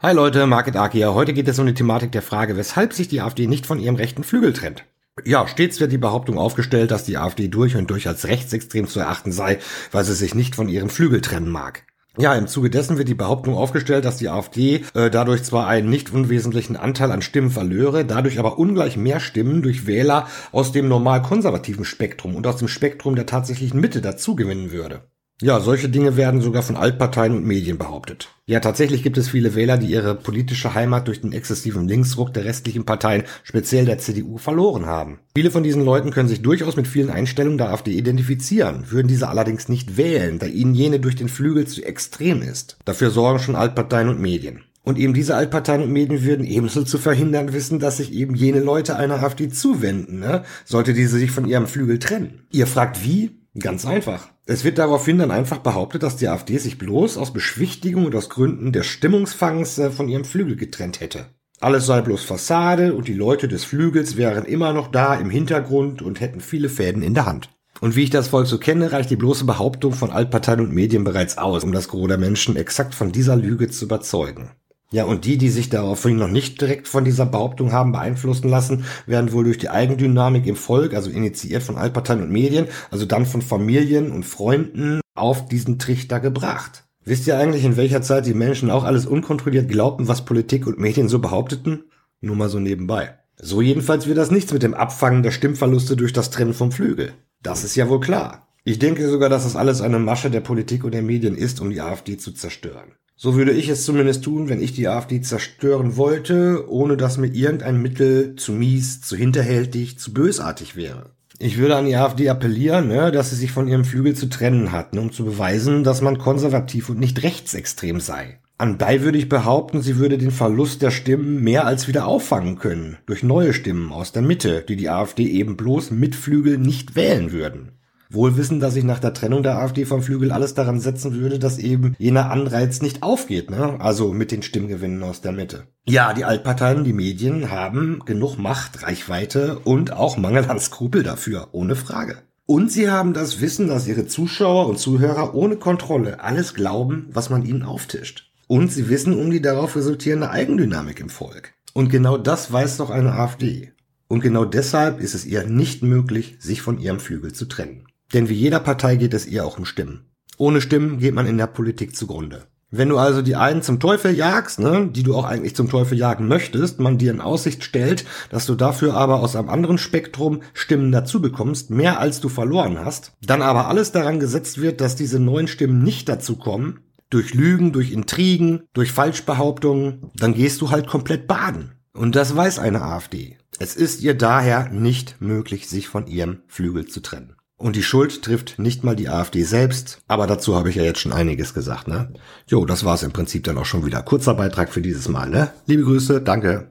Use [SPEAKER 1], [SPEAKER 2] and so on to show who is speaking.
[SPEAKER 1] Hi Leute, Market Ark hier. Heute geht es um die Thematik der Frage, weshalb sich die AfD nicht von ihrem rechten Flügel trennt. Ja, stets wird die Behauptung aufgestellt, dass die AfD durch und durch als rechtsextrem zu erachten sei, weil sie sich nicht von ihrem Flügel trennen mag. Ja, im Zuge dessen wird die Behauptung aufgestellt, dass die AfD äh, dadurch zwar einen nicht unwesentlichen Anteil an Stimmen verlöre, dadurch aber ungleich mehr Stimmen durch Wähler aus dem normal konservativen Spektrum und aus dem Spektrum der tatsächlichen Mitte dazugewinnen würde. Ja, solche Dinge werden sogar von Altparteien und Medien behauptet. Ja, tatsächlich gibt es viele Wähler, die ihre politische Heimat durch den exzessiven Linksruck der restlichen Parteien, speziell der CDU, verloren haben. Viele von diesen Leuten können sich durchaus mit vielen Einstellungen der AfD identifizieren, würden diese allerdings nicht wählen, da ihnen jene durch den Flügel zu extrem ist. Dafür sorgen schon Altparteien und Medien. Und eben diese Altparteien und Medien würden ebenso zu verhindern wissen, dass sich eben jene Leute einer AfD zuwenden, ne? sollte diese sich von ihrem Flügel trennen. Ihr fragt wie? Ganz einfach. Es wird daraufhin dann einfach behauptet, dass die AfD sich bloß aus Beschwichtigung und aus Gründen des Stimmungsfangs äh, von ihrem Flügel getrennt hätte. Alles sei bloß Fassade und die Leute des Flügels wären immer noch da im Hintergrund und hätten viele Fäden in der Hand. Und wie ich das Volk so kenne, reicht die bloße Behauptung von Altparteien und Medien bereits aus, um das Gros der Menschen exakt von dieser Lüge zu überzeugen. Ja, und die, die sich daraufhin noch nicht direkt von dieser Behauptung haben beeinflussen lassen, werden wohl durch die Eigendynamik im Volk, also initiiert von Altparteien und Medien, also dann von Familien und Freunden, auf diesen Trichter gebracht. Wisst ihr eigentlich, in welcher Zeit die Menschen auch alles unkontrolliert glaubten, was Politik und Medien so behaupteten? Nur mal so nebenbei. So jedenfalls wird das nichts mit dem Abfangen der Stimmverluste durch das Trennen vom Flügel. Das ist ja wohl klar. Ich denke sogar, dass das alles eine Masche der Politik und der Medien ist, um die AfD zu zerstören. So würde ich es zumindest tun, wenn ich die AfD zerstören wollte, ohne dass mir irgendein Mittel zu mies, zu hinterhältig, zu bösartig wäre. Ich würde an die AfD appellieren, ne, dass sie sich von ihrem Flügel zu trennen hat, ne, um zu beweisen, dass man konservativ und nicht rechtsextrem sei. Anbei würde ich behaupten, sie würde den Verlust der Stimmen mehr als wieder auffangen können, durch neue Stimmen aus der Mitte, die die AfD eben bloß mit Flügel nicht wählen würden. Wohl wissen, dass ich nach der Trennung der AfD vom Flügel alles daran setzen würde, dass eben jener Anreiz nicht aufgeht, ne? Also mit den Stimmgewinnen aus der Mitte. Ja, die Altparteien, die Medien haben genug Macht, Reichweite und auch Mangel an Skrupel dafür, ohne Frage. Und sie haben das Wissen, dass ihre Zuschauer und Zuhörer ohne Kontrolle alles glauben, was man ihnen auftischt. Und sie wissen um die darauf resultierende Eigendynamik im Volk. Und genau das weiß doch eine AfD. Und genau deshalb ist es ihr nicht möglich, sich von ihrem Flügel zu trennen. Denn wie jeder Partei geht es ihr auch um Stimmen. Ohne Stimmen geht man in der Politik zugrunde. Wenn du also die einen zum Teufel jagst, ne, die du auch eigentlich zum Teufel jagen möchtest, man dir in Aussicht stellt, dass du dafür aber aus einem anderen Spektrum Stimmen dazu bekommst, mehr als du verloren hast, dann aber alles daran gesetzt wird, dass diese neuen Stimmen nicht dazu kommen, durch Lügen, durch Intrigen, durch Falschbehauptungen, dann gehst du halt komplett baden. Und das weiß eine AfD. Es ist ihr daher nicht möglich, sich von ihrem Flügel zu trennen. Und die Schuld trifft nicht mal die AfD selbst, aber dazu habe ich ja jetzt schon einiges gesagt, ne? Jo, das war's im Prinzip dann auch schon wieder. Kurzer Beitrag für dieses Mal, ne? Liebe Grüße, danke.